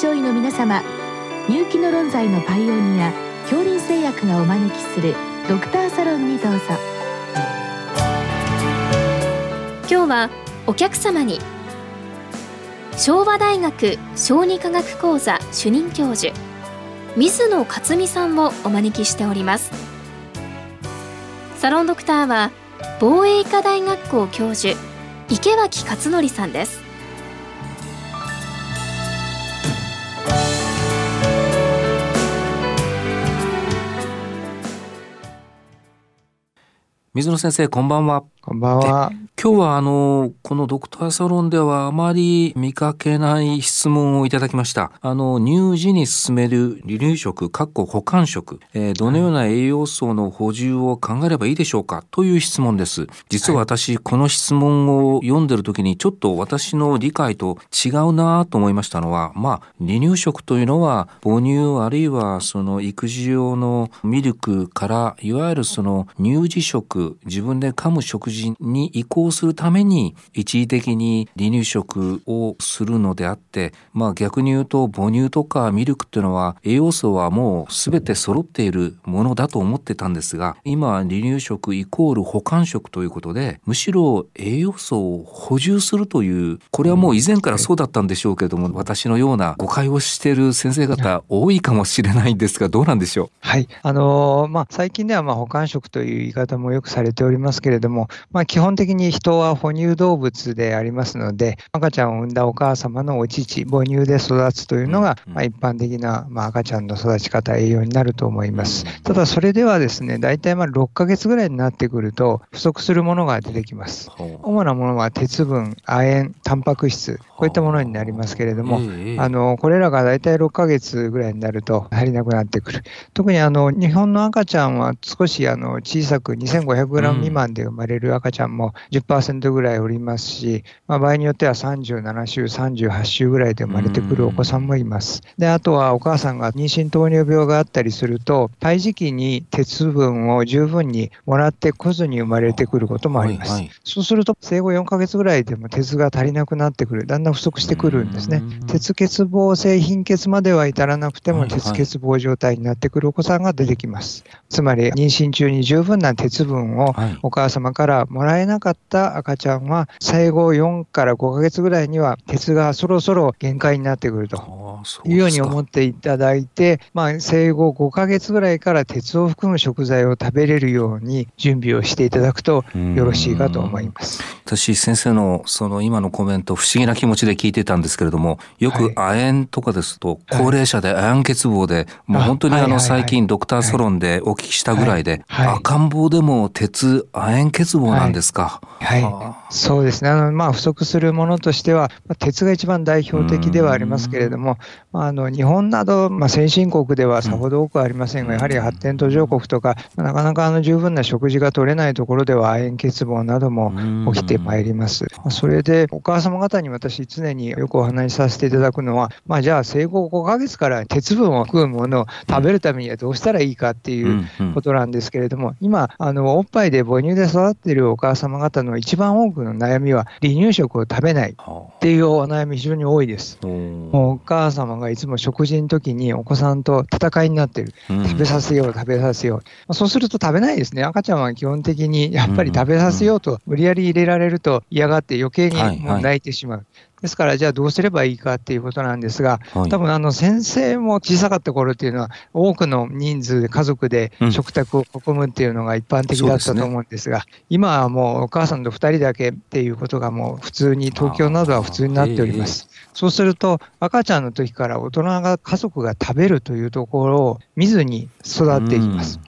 症医の皆様入気の論剤のパイオニア恐林製薬がお招きするドクターサロンにどうぞ。今日はお客様に昭和大学小児科学講座主任教授水野克美さんをお招きしております。サロンドクターは防衛医科大学校教授池脇勝則さんです。水野先生こんばんはこんばんは。今日はあの、このドクターサロンではあまり見かけない質問をいただきました。あの、乳児に進める離乳食、かっこ保管食、えー、どのような栄養素の補充を考えればいいでしょうか？という質問です。実は私、この質問を読んでる時にちょっと私の理解と違うなと思いましたのは、まあ、離乳食というのは母乳あるいはその育児用のミルクから、いわゆるその乳児食、自分で噛む食事に移行するために一時的に離乳食をするのであって、まあ逆に言うと母乳とかミルクっていうのは栄養素はもう全て揃っているものだと思ってたんですが、今離乳食イコール保管食ということで、むしろ栄養素を補充するという、これはもう以前からそうだったんでしょうけれども、私のような誤解をしている先生方多いかもしれないんですが、どうなんでしょう？はい。あのー、まあ最近ではまあ保管食という言い方もよくされておりますけれども、まあ、基本的に人は哺乳動物でありますので、赤ちゃんを産んだお母様のお乳、母乳で育つというのが、まあ、一般的な、まあ、赤ちゃんの育ち方、栄養になると思います。ただ、それではですね、大体まあ6ヶ月ぐらいになってくると、不足するものが出てきます。主なものは鉄分、亜鉛、タンパク質、こういったものになりますけれども、あのこれらが大体6ヶ月ぐらいになると足りなくなってくる。特にあの日本の赤ちゃんは少しあの小さく 2500g 未満で生まれる赤ちゃんも10%ぐらいおりますし、まあ、場合によっては37週、38週ぐらいで生まれてくるお子さんもいます。で、あとはお母さんが妊娠糖尿病があったりすると、胎児期に鉄分を十分にもらってこずに生まれてくることもあります。はいはい、そうすると、生後4ヶ月ぐらいでも鉄が足りなくなってくる、だんだん不足してくるんですね。鉄欠乏性貧血までは至らなくても、鉄欠乏状態になってくるお子さんが出てきます。つまり、妊娠中に十分な鉄分をお母様からもらえなかった赤ちゃんは、生後4から5ヶ月ぐらいには鉄がそろそろ限界になってくると。いうように思っていただいて、まあ、生後5ヶ月ぐらいから鉄を含む食材を食べれるように準備をしていただくとよろしいかと思います。私、先生のその今のコメント、不思議な気持ちで聞いてたんですけれども、よく亜鉛とかですと、高齢者で亜鉛欠乏で、もう本当にあの最近ドクターソロンでお聞きしたぐらいで、赤ん坊でも鉄、亜鉛欠乏なんですか？はい、はい、そうですね。あの、まあ、不足するものとしては、まあ、鉄が一番代表的ではありますけれども、まあ、あの、日本など、まあ、先進国ではさほど多くありませんが、やはり発展途上国とか、なかなかあの十分な食事が取れないところでは、亜鉛欠乏なども起きてまいります。それで、お母様方に私、常によくお話しさせていただくのは、まあ、じゃあ、生後5ヶ月から鉄分を含むものを食べるためにはどうしたらいいかっていうことなんですけれども、今、あの、おっぱいで母乳で育っているお母様方の一番多くの悩みは、離乳食を食べないっていうお悩み非常に多いです。お母様がいつも食事の時にお子さんと戦いになってる。食べさせよう、食べさせよう。そうすると食べないですね。赤ちゃんは基本的にやっぱり食べさせようと無理やり入れられると嫌がって余計にもう泣いてしまう。ですから、じゃあどうすればいいかっていうことなんですが、多分あの先生も小さかった頃っていうのは、多くの人数で家族で食卓を囲むっていうのが一般的だったと思うんですが、うんすね、今はもうお母さんと2人だけっていうことがもう普通に、東京などは普通になっております。そうすると、赤ちゃんの時から大人が、家族が食べるというところを見ずに育っていきます。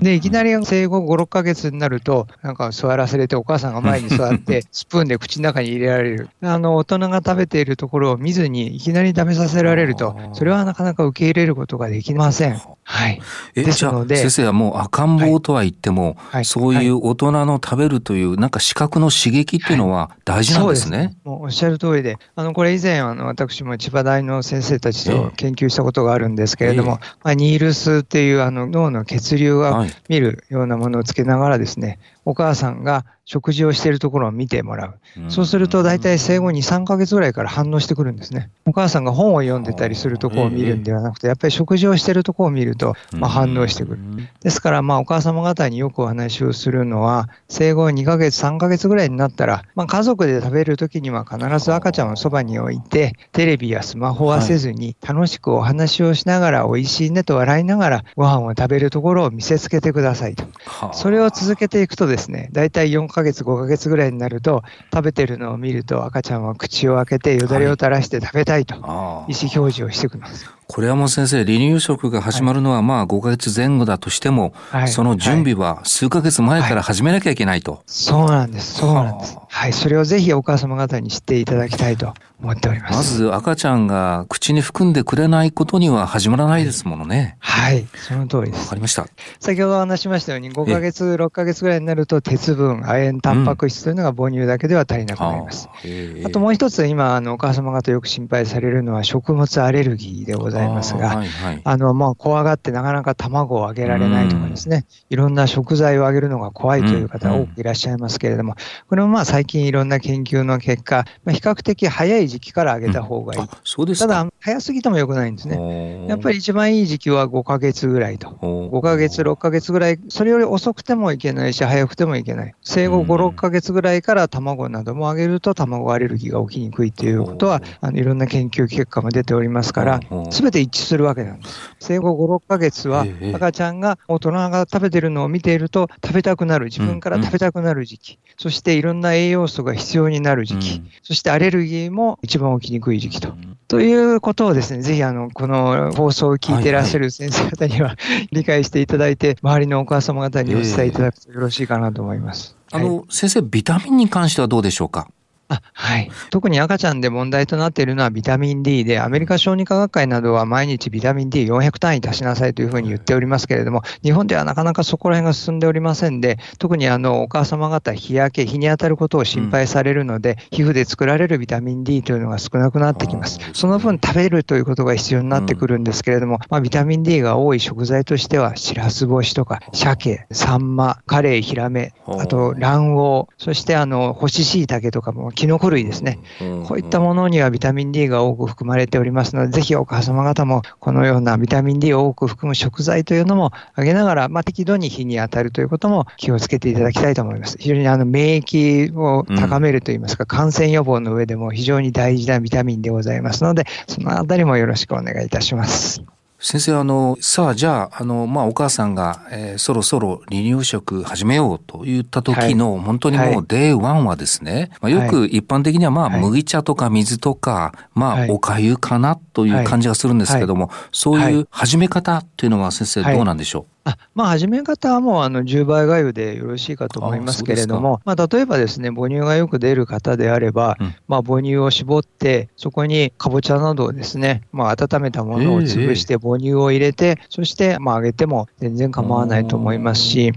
で、いきなり生後5、6ヶ月になると、なんか座らせれて、お母さんが前に座って、スプーンで口の中に入れられる。あの、大人が食べているところを見ずに、いきなり食べさせられると、それはなかなか受け入れることができません。はい。ですので。先生はもう赤ん坊とは言っても、はい、そういう大人の食べるという、なんか視覚の刺激っていうのは大事なんですね？はい、うすもうおっしゃる通りで、あの、これ以前、あの、私も千葉大の先生たちと研究したことがあるんですけれども、えー、まあ、ニールスっていうあの脳の血流が見るようなものをつけながらですね、お母さんが食事をしているところを見てもらう。そうすると大体生後2、3ヶ月ぐらいから反応してくるんですね。お母さんが本を読んでたりするところを見るんではなくて、やっぱり食事をしているところを見ると、まあ、反応してくる。ですから、まあ、お母様方によくお話をするのは、生後2ヶ月、3ヶ月ぐらいになったら、まあ、家族で食べるときには必ず赤ちゃんをそばに置いて、テレビやスマホはせずに、楽しくお話をしながら、美味しいねと笑いながら、ご飯を食べるところを見せつけてくださいと。それを続けていくとですね、大体4ヶ月、5ヶ月ぐらいになると、食べてるのを見ると赤ちゃんは口を開けてよだれを垂らして食べたいと、意思表示をしてくるんです。これはもう先生、離乳食が始まるのはまあ5ヶ月前後だとしても、はい、その準備は数ヶ月前から始めなきゃいけないと。はい、そうなんです。そうなんです。はい。それをぜひお母様方に知っていただきたいと思っております。まず赤ちゃんが口に含んでくれないことには始まらないですものね。はい。その通りです。わかりました。先ほど話しましたように、5ヶ月、6ヶ月ぐらいになると鉄分、亜鉛、タンパク質というのが母乳だけでは足りなくなります。うん、あともう一つ、今、あの、お母様方よく心配されるのは食物アレルギーでございますが、はいはい、あの、まあ、怖がってなかなか卵をあげられないとかですね、いろんな食材をあげるのが怖いという方多くいらっしゃいますけれども、これもまあ最近いろんな研究の結果、まあ、比較的早い時期からあげた方がいい。そうですただ、早すぎても良くないんですね。やっぱり一番いい時期は5ヶ月ぐらいと。5ヶ月、6ヶ月ぐらい、それより遅くてもいけないし、早くてもいけない。生後5、6ヶ月ぐらいから卵などもあげると卵アレルギーが起きにくいということは、あのいろんな研究結果も出ておりますから、すべて一致するわけなんです。生後5、6ヶ月は赤ちゃんが大人が食べてるのを見ていると食べたくなる、自分から食べたくなる時期、そしていろんな栄養素が必要になる時期、そしてアレルギーも一番起きにくい時期と。ということをですね、ぜひあの、この放送を聞いていらっしゃる先生方には、理解していただいて、周りのお母様方にお伝えいただくとよろしいかなと思います。あの、先生、ビタミンに関してはどうでしょうか？あはい、特に赤ちゃんで問題となっているのはビタミン D で、アメリカ小児科学会などは毎日ビタミン D400 単位出しなさいというふうに言っておりますけれども、日本ではなかなかそこら辺が進んでおりませんで、特にあのお母様方、日焼け、日に当たることを心配されるので、うん、皮膚で作られるビタミン D というのが少なくなってきます。その分食べるということが必要になってくるんですけれども、うん、まあ、ビタミン D が多い食材としては、しらす干しとか、鮭、サンマ、カレイ、ヒラメ、あと卵黄、そしてあの干し椎茸とかも、キノコ類ですね。こういったものにはビタミン D が多く含まれておりますので、ぜひお母様方もこのようなビタミン D を多く含む食材というのもあげながら、まあ、適度に日に当たるということも気をつけていただきたいと思います。非常にあの免疫を高めるといいますか、感染予防の上でも非常に大事なビタミンでございますので、そのあたりもよろしくお願いいたします。先生、あの、さあ、じゃあ、あの、まあ、お母さんが、えー、そろそろ離乳食始めようと言った時の、はい、本当にもう、 day one はですね、まあ、よく一般的には、まあ、麦茶とか水とか、まあ、おかゆかなという感じがするんですけども、そういう始め方というのは先生、どうなんでしょう、あまあ、始め方はもうあの10倍がゆでよろしいかと思いますけれども、まあ、例えばですね、母乳がよく出る方であれば、うん、まあ、母乳を絞って、そこにかぼちゃなどをですね、まあ、温めたものを潰して母乳を入れて、えー、そしてまあ揚げても全然構わないと思いますし、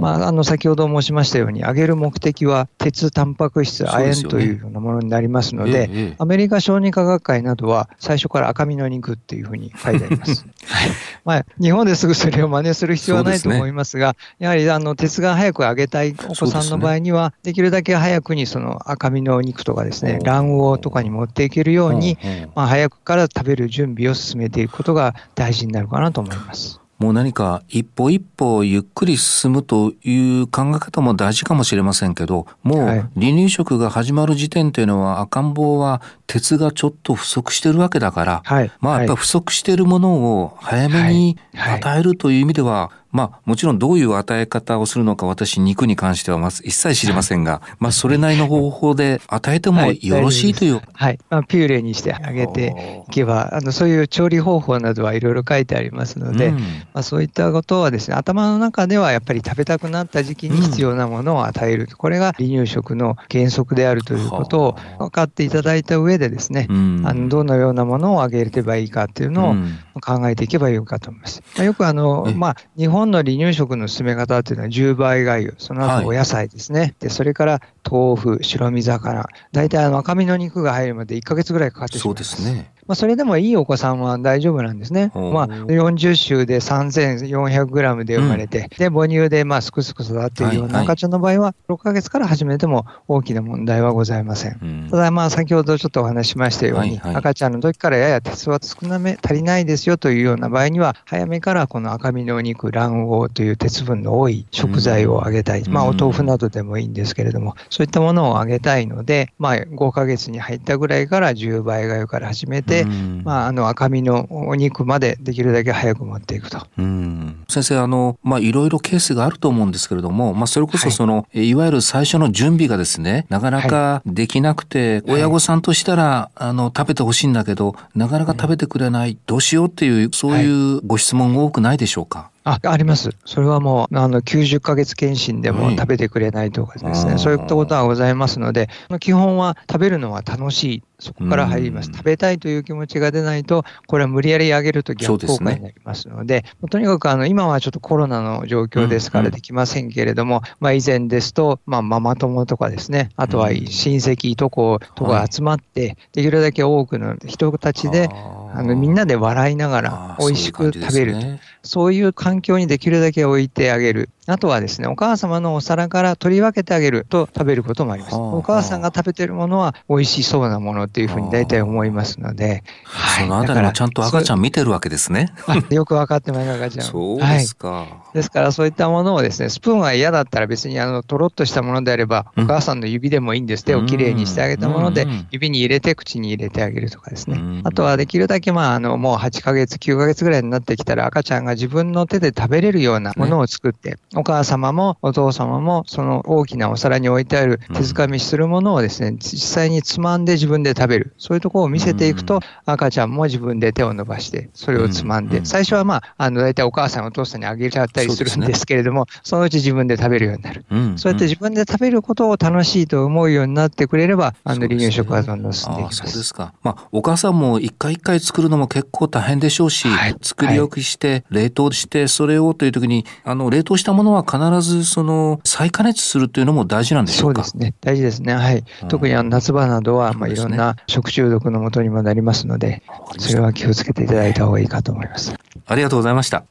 まあ、あの先ほど申しましたように、揚げる目的は鉄、タンパク質、亜鉛というようなものになりますので、えー、アメリカ小児科学会などは最初から赤身の肉っていうふうに書いてあります。はい。まあ、日本ですぐそれを真似する必要はないと思いますが、すね、やはりあの鉄が早く揚げたいお子さんの場合には、できるだけ早くにその赤身の肉とかですね、卵黄とかに持っていけるように、まあ、早くから食べる準備を進めていくことが大事になるかなと思います。もう何か一歩一歩ゆっくり進むという考え方も大事かもしれませんけど、もう離乳食が始まる時点というのは赤ん坊は鉄がちょっと不足してるわけだから、はい、まあやっぱ不足しているものを早めに与えるという意味では、まあもちろんどういう与え方をするのか私肉に関してはまず一切知りませんが、まあそれなりの方法で与えてもよろしいという。はい。まあ、ピューレにしてあげていけば、あのそういう調理方法などはいろいろ書いてありますので、うん、まあそういったことはですね、頭の中ではやっぱり食べたくなった時期に必要なものを与える。うん、これが離乳食の原則であるということを分かっていただいた上でですね、うん、あのどのようなものをあげればいいかっていうのを考えていけばよいかと思います。まあ、よくあの、まあ日本本の離乳食の進め方っていうのは10倍がゆ、その後お野菜ですね。はい、で、それから豆腐、白身魚。大体あの赤身の肉が入るまで1ヶ月ぐらいかかってしまいます。そうですね。まあ、それでもいいお子さんは大丈夫なんですね。まあ、40週で3400グラムで生まれて、うん、で、母乳でまあすくすく育っているような赤ちゃんの場合は、6ヶ月から始めても大きな問題はございません。うん、ただ、まあ、先ほどちょっとお話ししましたように、はいはい、赤ちゃんの時からやや鉄は少なめ、足りないですよというような場合には、早めからこの赤身のお肉、卵黄という鉄分の多い食材をあげたい。うん、まあ、お豆腐などでもいいんですけれども、そういったものをあげたいので、まあ、5ヶ月に入ったぐらいから10倍がゆから始めて、まあ、あの赤身のお肉までできるだけ早く持っていくと。うん。先生あの、まあ、いろいろケースがあると思うんですけれども、まあ、それこそその、はい、いわゆる最初の準備がですねなかなかできなくて、はい、親御さんとしたらあの食べてほしいんだけどなかなか食べてくれない、どうしようっていうそういうご質問多くないでしょうか？ああります。それはもう、あの、90ヶ月検診でも食べてくれないとかですね、はい、そういったことはございますので、基本は食べるのは楽しい。そこから入ります。食べたいという気持ちが出ないと、これは無理やり上げると逆効果になりますので、でね、とにかくあの今はちょっとコロナの状況ですからできませんけれども、うんうん、まあ、以前ですと、まあ、ママ友とかですね、あとは親戚、とことか集まって、できるだけ多くの人たちで、あのみんなで笑いながら美味しく食べると。そういう環境にできるだけ置いてあげる。あとはですね、お母様のお皿から取り分けてあげると食べることもあります。お母さんが食べてるものは美味しそうなものっていうふうに大体思いますので。はい、そのあたりもちゃんと赤ちゃん見てるわけですね。よく分かってます赤ちゃん。そうですか、はい。ですからそういったものをですね、スプーンは嫌だったら別にあの、とろっとしたものであれば、お母さんの指でもいいんです。手をきれいにしてあげたもので、指に入れて口に入れてあげるとかですね。あとはできるだけまあ、あの、もう8ヶ月、9ヶ月ぐらいになってきたら赤ちゃんが自分の手で食べれるようなものを作って、お母様もお父様もその大きなお皿に置いてある手づかみするものをですね、実際につまんで自分で食べる。そういうところを見せていくと、赤ちゃんも自分で手を伸ばして、それをつまんで、最初はまあ、あの、大体お母さんお父さんにあげちゃったりするんですけれども、そのうち自分で食べるようになる。そうやって自分で食べることを楽しいと思うようになってくれれば、あの、離乳食はどんどん進んでいきます。そうですか。まあ、お母さんも一回一回作るのも結構大変でしょうし、はい、作り置きして、冷凍して、それをという時に、あの、冷凍したものは必ずその、再加熱するというのも大事なんでしょうか？そうですね。大事ですね。はい。特にあの夏場などは、まあ、いろんな食中毒のもとにもなりますので、それは気をつけていただいた方がいいかと思います。ありがとうございました。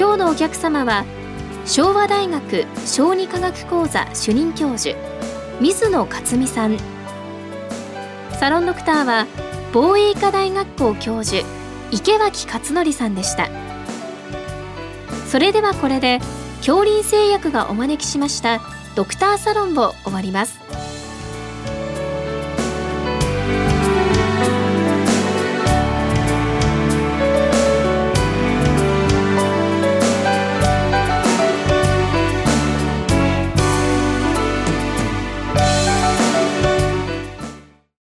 今日のお客様は昭和大学小児科学講座主任教授水野克美さん。サロンドクターは防衛医科大学校教授池脇勝則さんでした。それではこれで恐林製薬がお招きしましたドクターサロンを終わります。